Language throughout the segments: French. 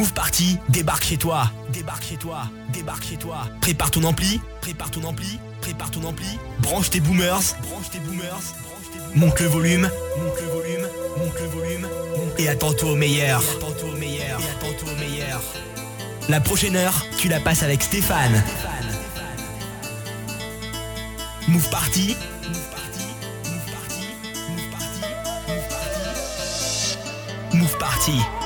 Move Party débarque chez toi. Débarque chez toi. Débarque chez toi. Prépare ton ampli. Prépare ton ampli. Prépare ton ampli. Branche tes boomers. Branche tes boomers. Monte le volume. Monte le volume. Monte le volume. Et attends-toi au meilleur. Et attends-toi au meilleur. Et attends-toi au meilleur. La prochaine heure, tu la passes avec Stéphane. Move Party. Move Party. Move Party. Move Party. Move Party. Move. Party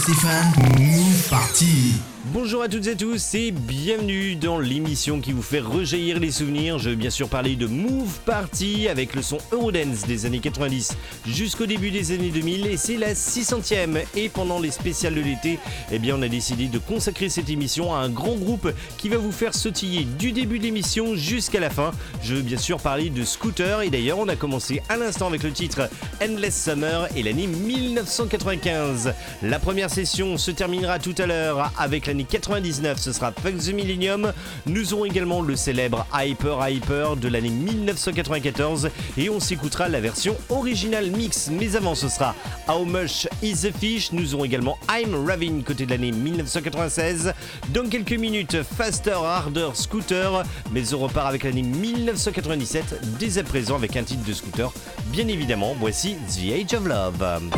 Stéphane. Move Party. Bonjour à toutes et tous et bienvenue dans l'émission qui vous fait rejaillir les souvenirs. Je veux bien sûr parler de Move Party avec le son Eurodance des années 90 jusqu'au début des années 2000 et c'est la 600e. Et pendant les spéciales de l'été, eh bien on a décidé de consacrer cette émission à un grand groupe qui va vous faire sautiller du début de l'émission jusqu'à la fin. Je veux bien sûr parler de Scooter et d'ailleurs on a commencé à l'instant avec le titre Endless Summer et l'année 1995. La première session se terminera tout à l'heure avec l'année 99, ce sera Punk the Millennium. Nous aurons également le célèbre Hyper Hyper de l'année 1994 et on s'écoutera la version originale mix. Mais avant, ce sera How Much Is the Fish. Nous aurons également I'm Ravin côté de l'année 1996. Dans quelques minutes, Faster, Harder, Scooter. Mais on repart avec l'année 1997 dès à présent avec un titre de Scooter. Bien évidemment, voici The Age of Love.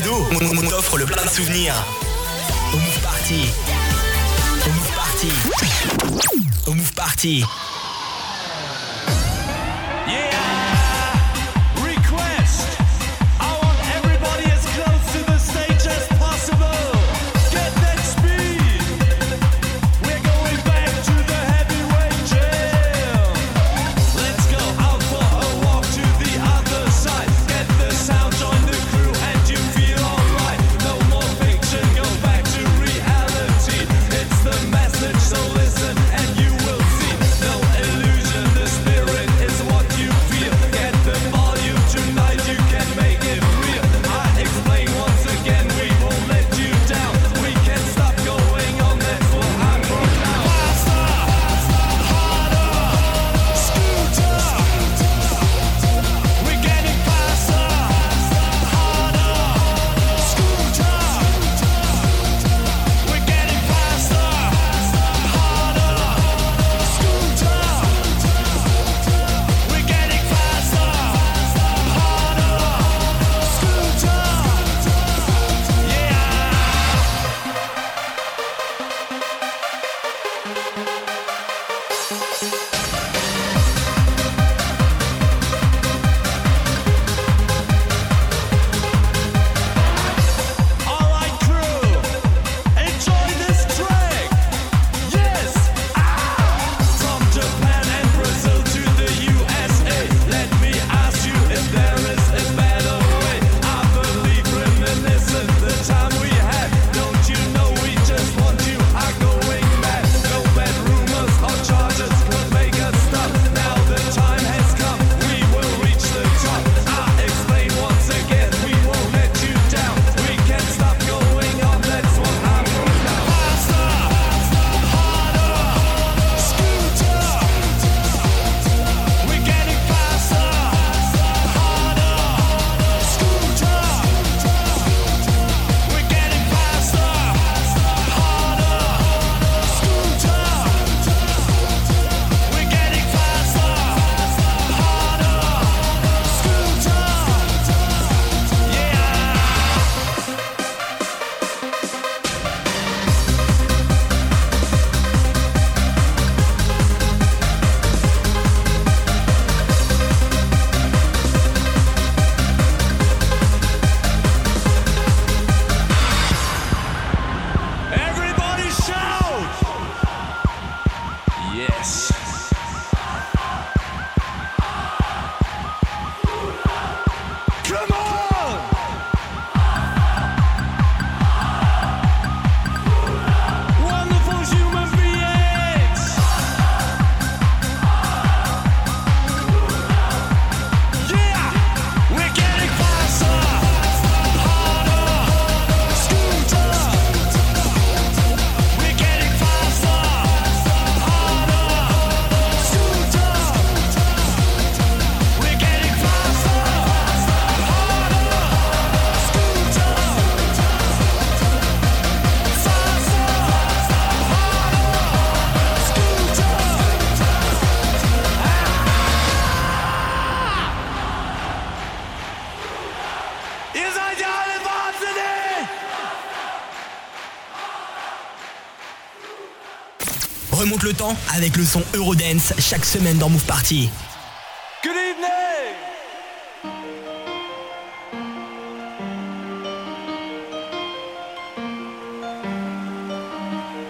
on, t'offre le plein de souvenirs. Au Move Party. Au Move Party. Au Move Party. le temps avec le son Eurodance chaque semaine dans Move Party. Good evening!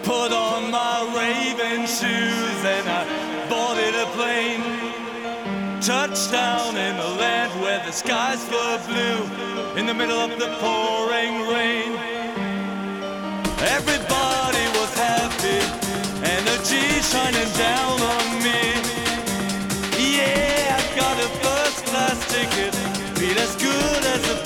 Put on my raven shoes and I boarded a plane. Touchdown in the land where the skies were blue in the middle of the pouring rain. Everybody. down on me. Yeah, I got a first class ticket, feel as good as a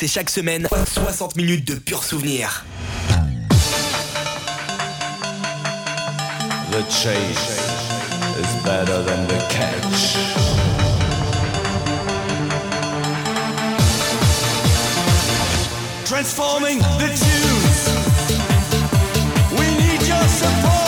C'est chaque semaine 60 minutes de pur souvenir. The chase is better than the catch. Transforming the tunes. We need your support.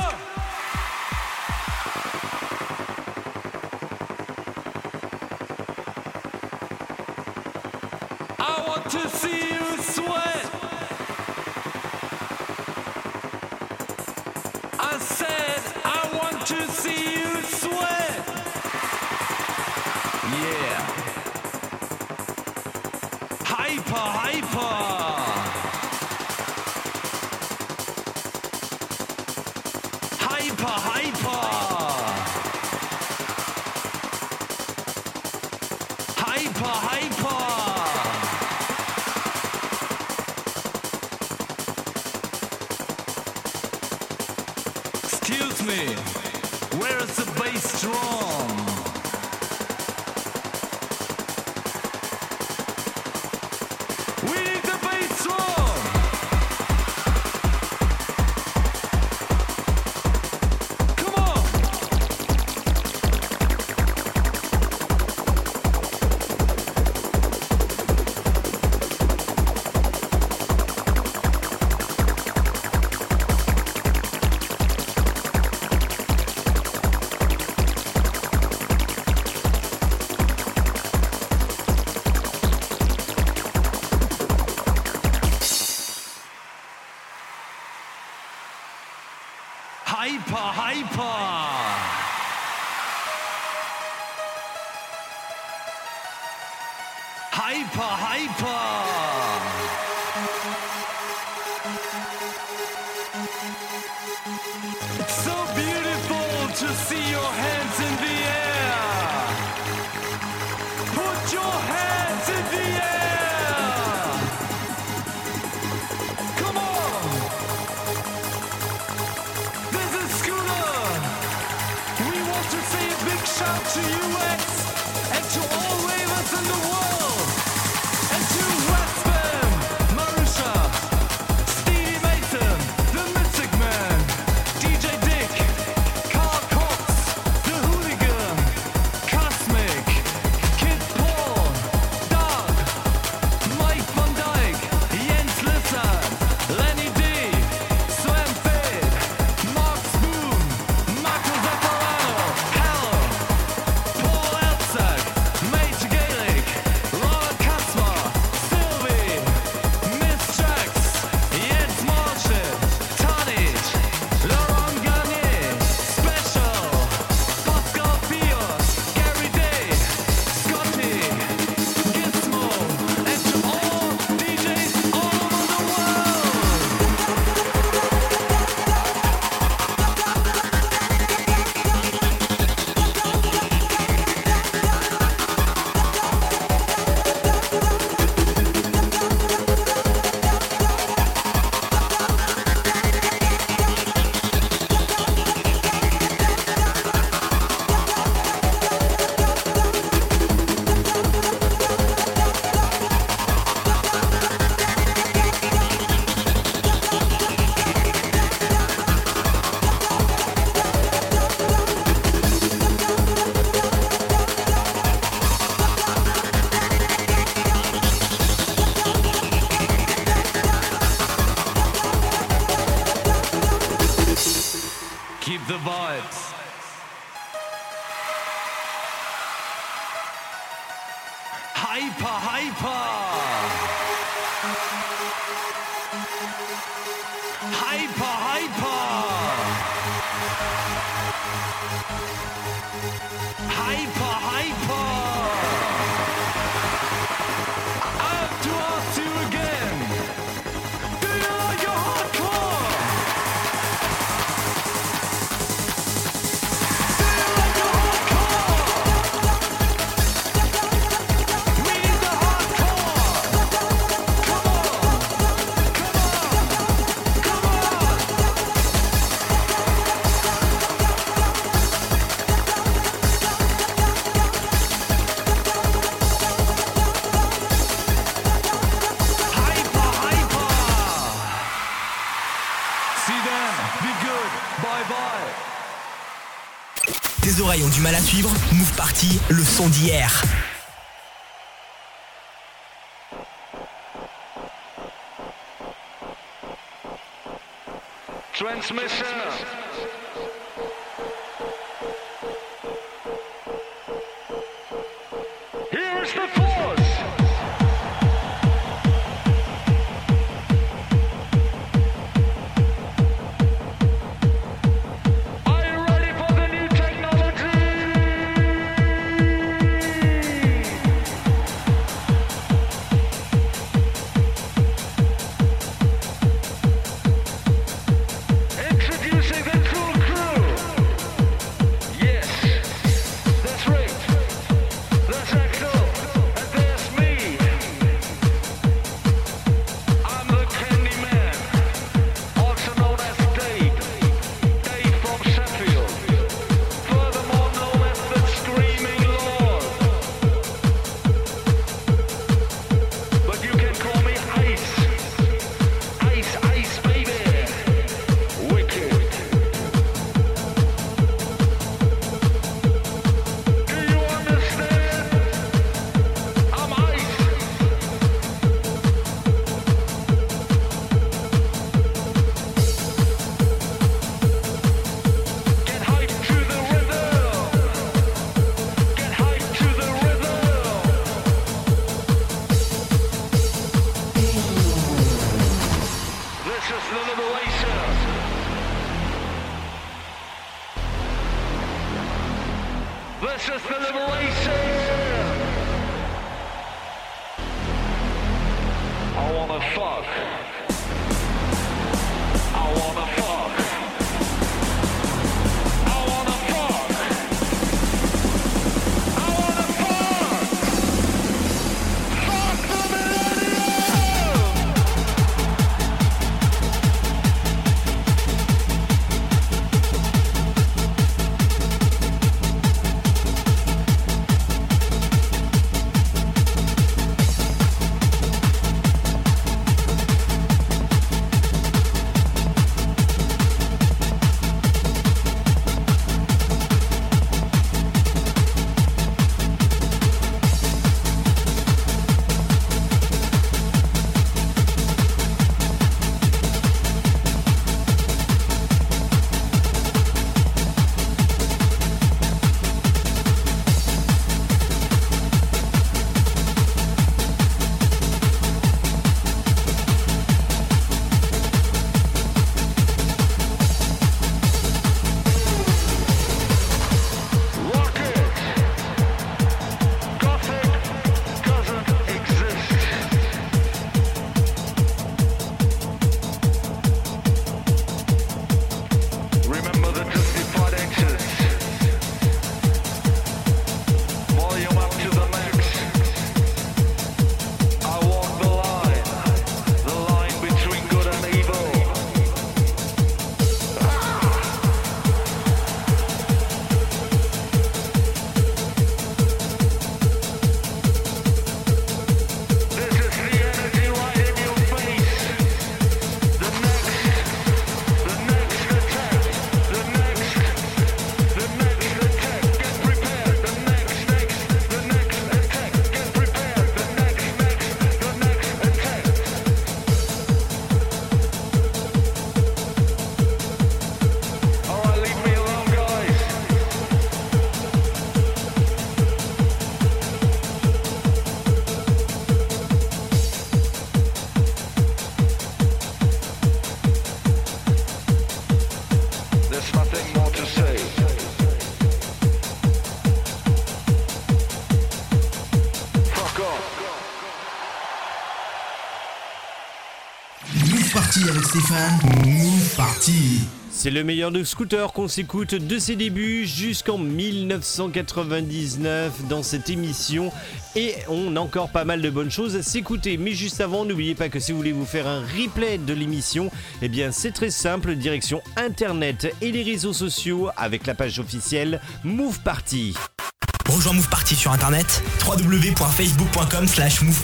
Party, le son d'hier. Transmission. C'est le meilleur de scooter qu'on s'écoute de ses débuts jusqu'en 1999 dans cette émission. Et on a encore pas mal de bonnes choses à s'écouter. Mais juste avant, n'oubliez pas que si vous voulez vous faire un replay de l'émission, eh bien c'est très simple, direction internet et les réseaux sociaux avec la page officielle Move Rejoins Move Party sur internet www.facebook.com slash Move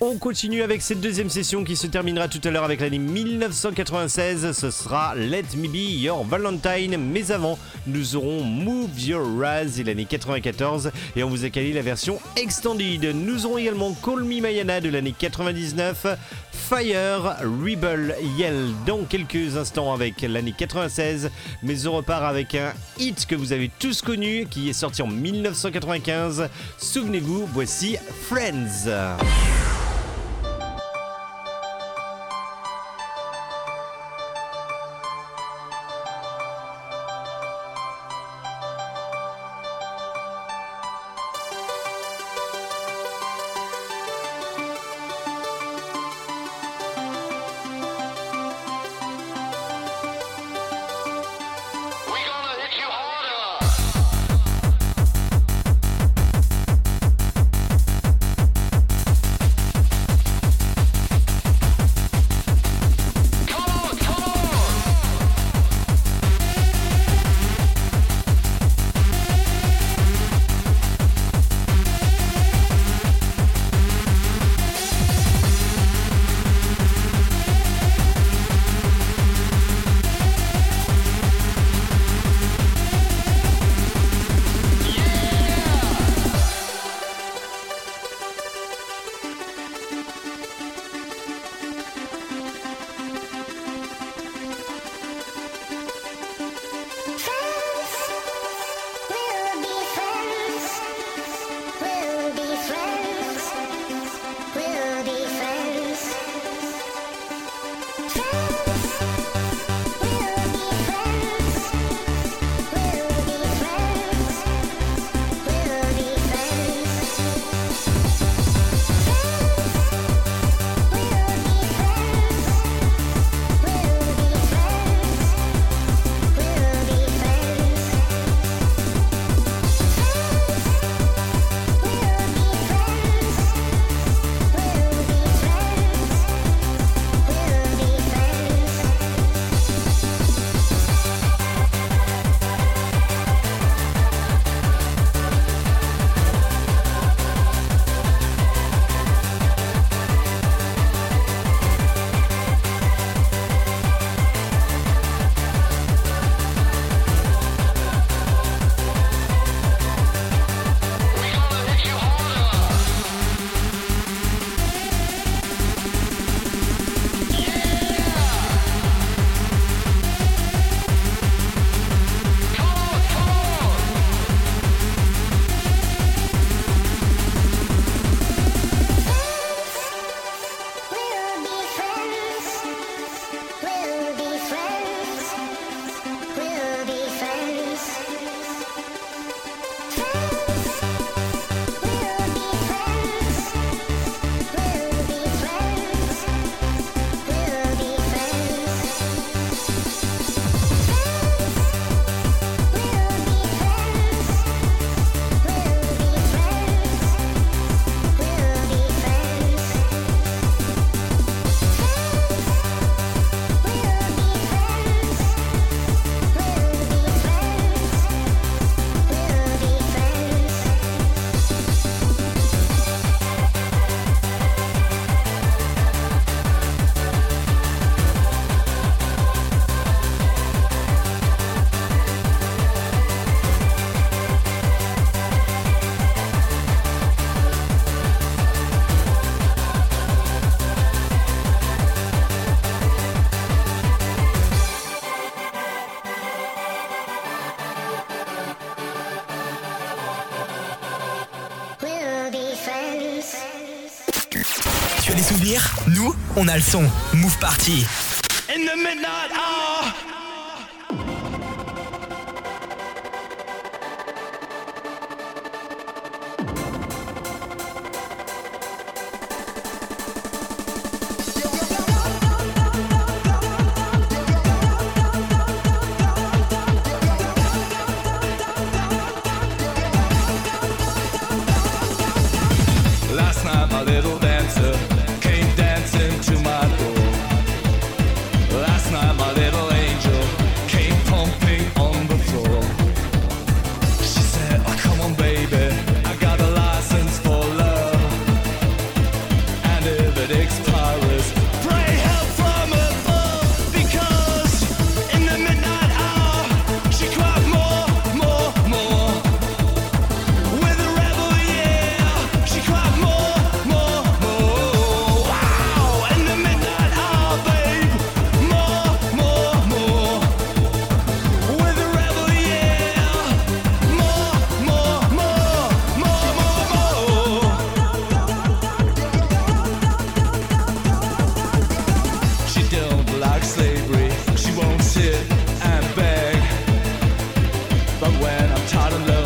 On continue avec cette deuxième session qui se terminera tout à l'heure avec l'année 1996. Ce sera Let Me Be Your Valentine. Mais avant, nous aurons Move Your Raz et l'année 94. Et on vous a calé la version extended. Nous aurons également Call Me Mayana de l'année 99. Fire, Rebel, Yell dans quelques instants avec l'année 96. Mais on repart avec un hit que vous avez tous connu qui est sorti en 1995. Souvenez-vous, voici Friends. On a le son. Move Party. But when I'm tired of love.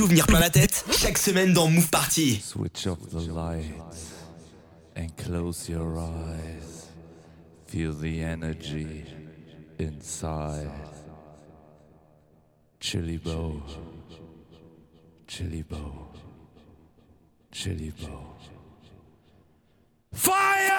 souvenirs plein la tête Chaque semaine dans Move Party. Switch off the lights and close your eyes. Feel the energy inside. Chili bow. Chili bow. Chili bow. Fire!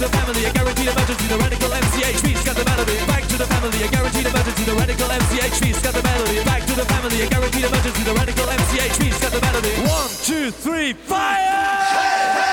to the family, a guaranteed emergency, the radical MCHP's got the melody. Back to the family, a guaranteed emergency, the radical MCHP's got the melody. Back to the family, a guaranteed emergency, the radical MCHP's got the melody. One, two, three, fire! Hey, hey!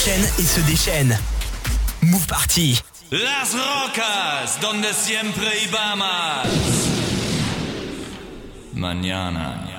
s'enchaîne et se déchaîne. Move Party. Las rocas donde siempre ibamos. Mañana.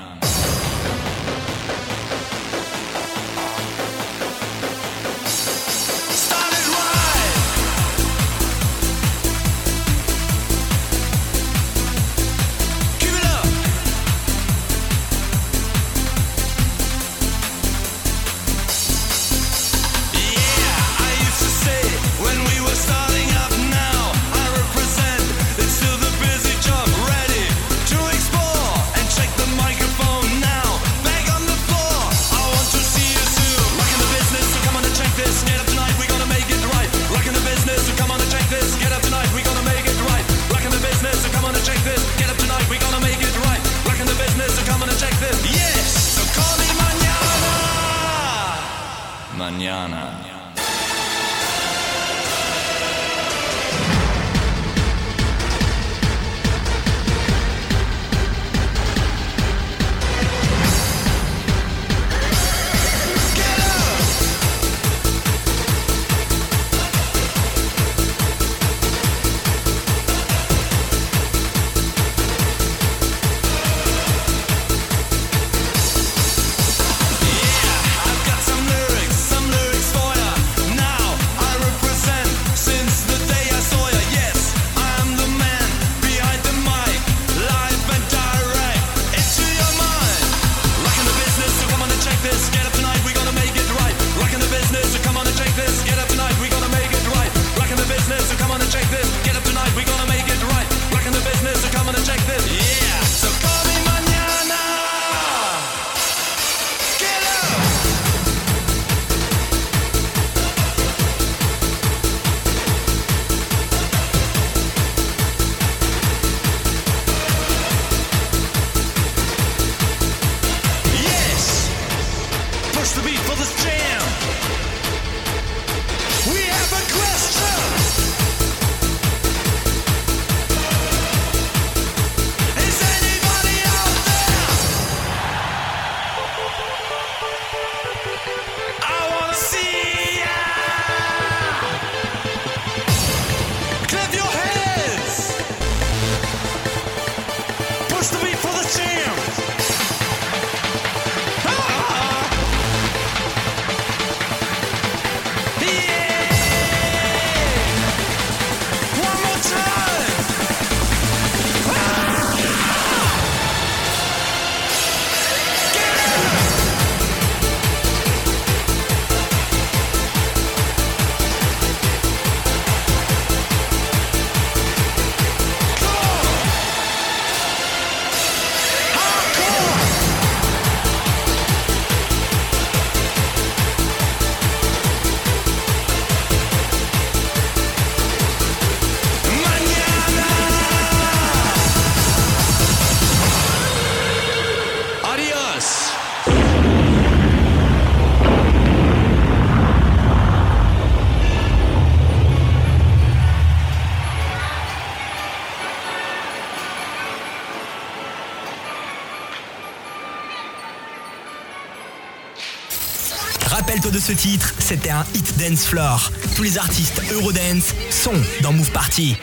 de ce titre, c'était un hit dance floor. Tous les artistes Eurodance sont dans Move Party.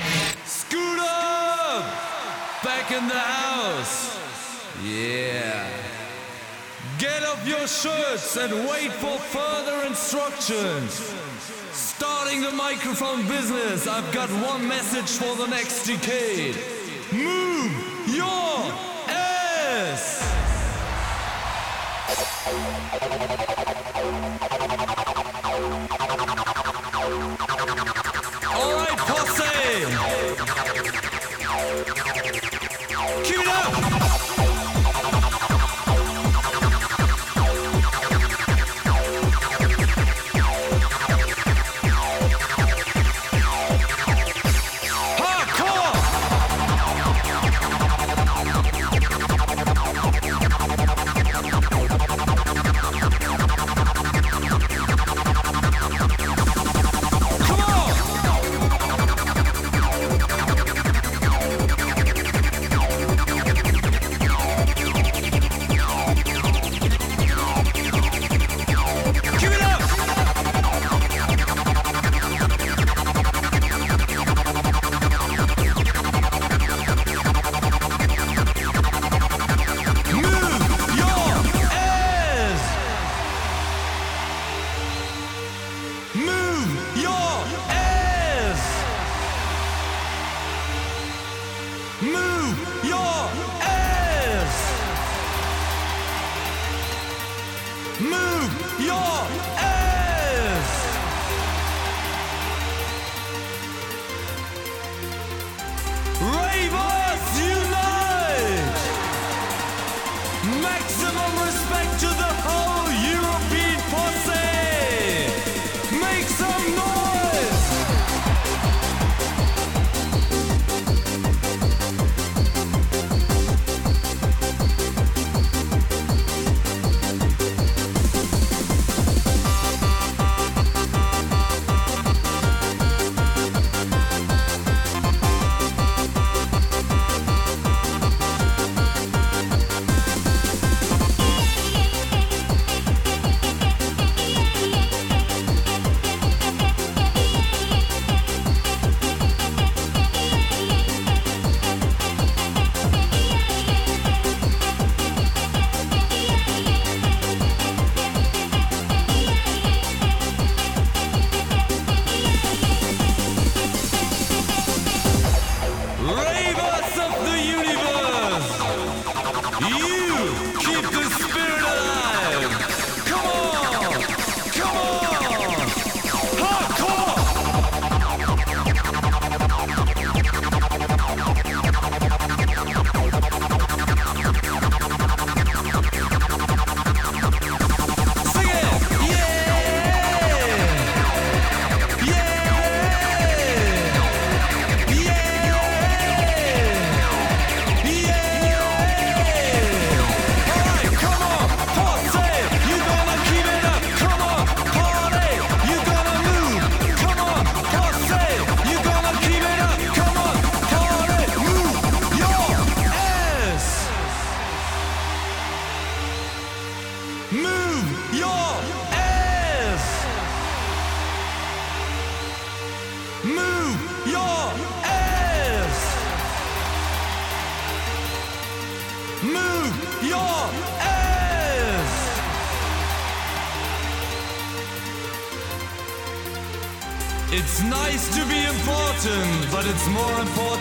Scoot up, back in the house. Yeah. Get off your shirts and wait for further instructions. Starting the microphone business, I've got one message for the next decade. Move your ass. All right, Posse.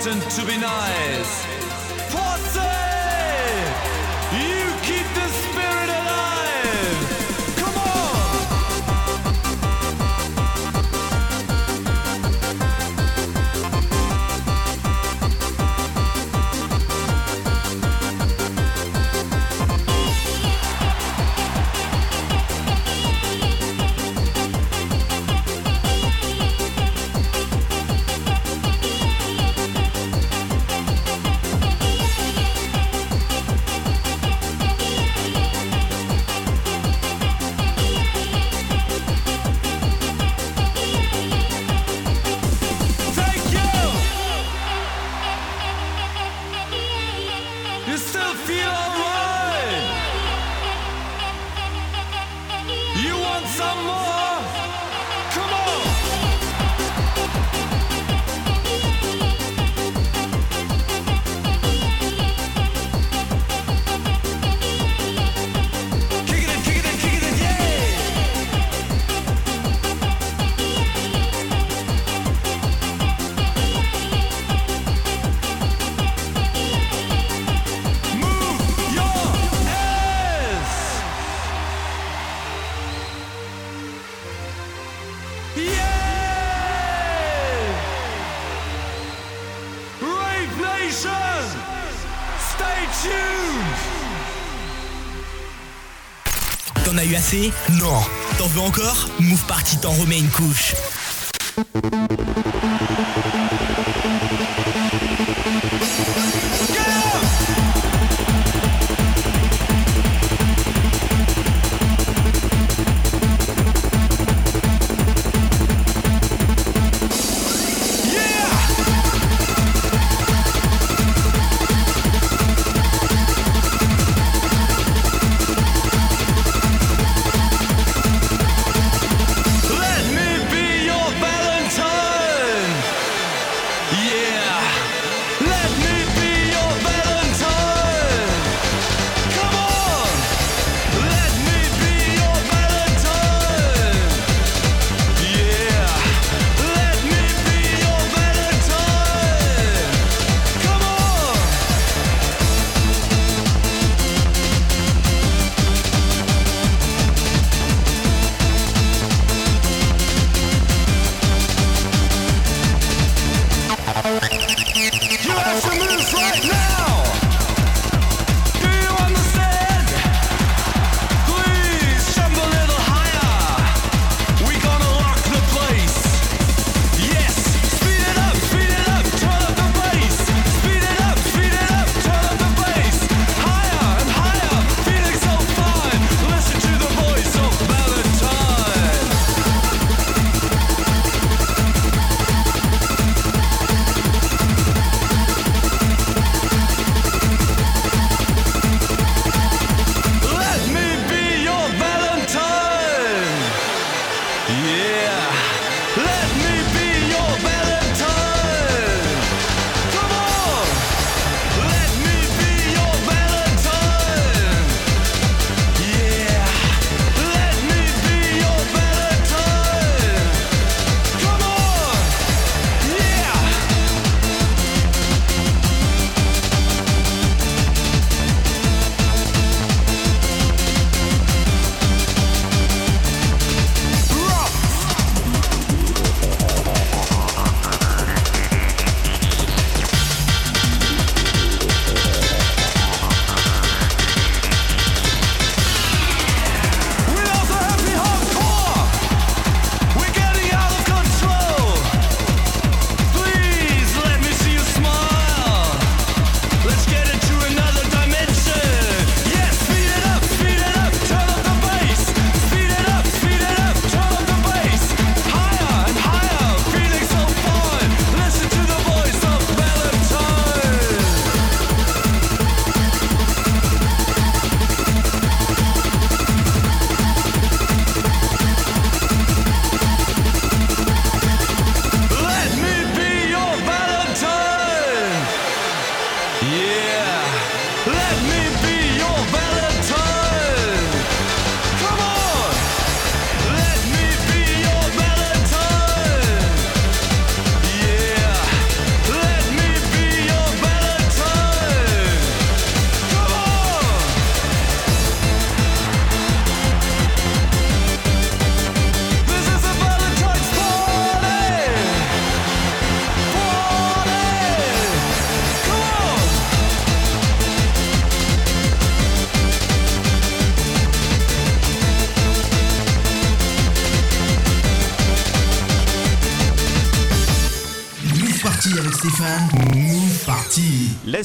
to be nice. Non. T'en veux encore Move Party t'en remet une couche.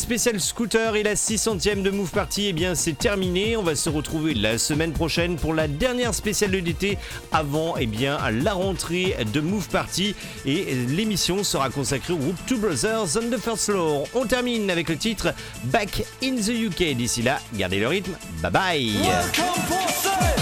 Spéciale scooter et la 600ème de Move Party, eh bien c'est terminé. On va se retrouver la semaine prochaine pour la dernière spéciale de l'été avant eh bien la rentrée de Move Party et l'émission sera consacrée au groupe Two Brothers on the First Floor. On termine avec le titre Back in the UK. D'ici là, gardez le rythme. Bye bye.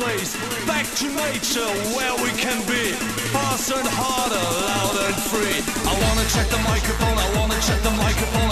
Place. Back to nature, where we can be. Faster and harder, louder and free. I wanna check the microphone, I wanna check the microphone,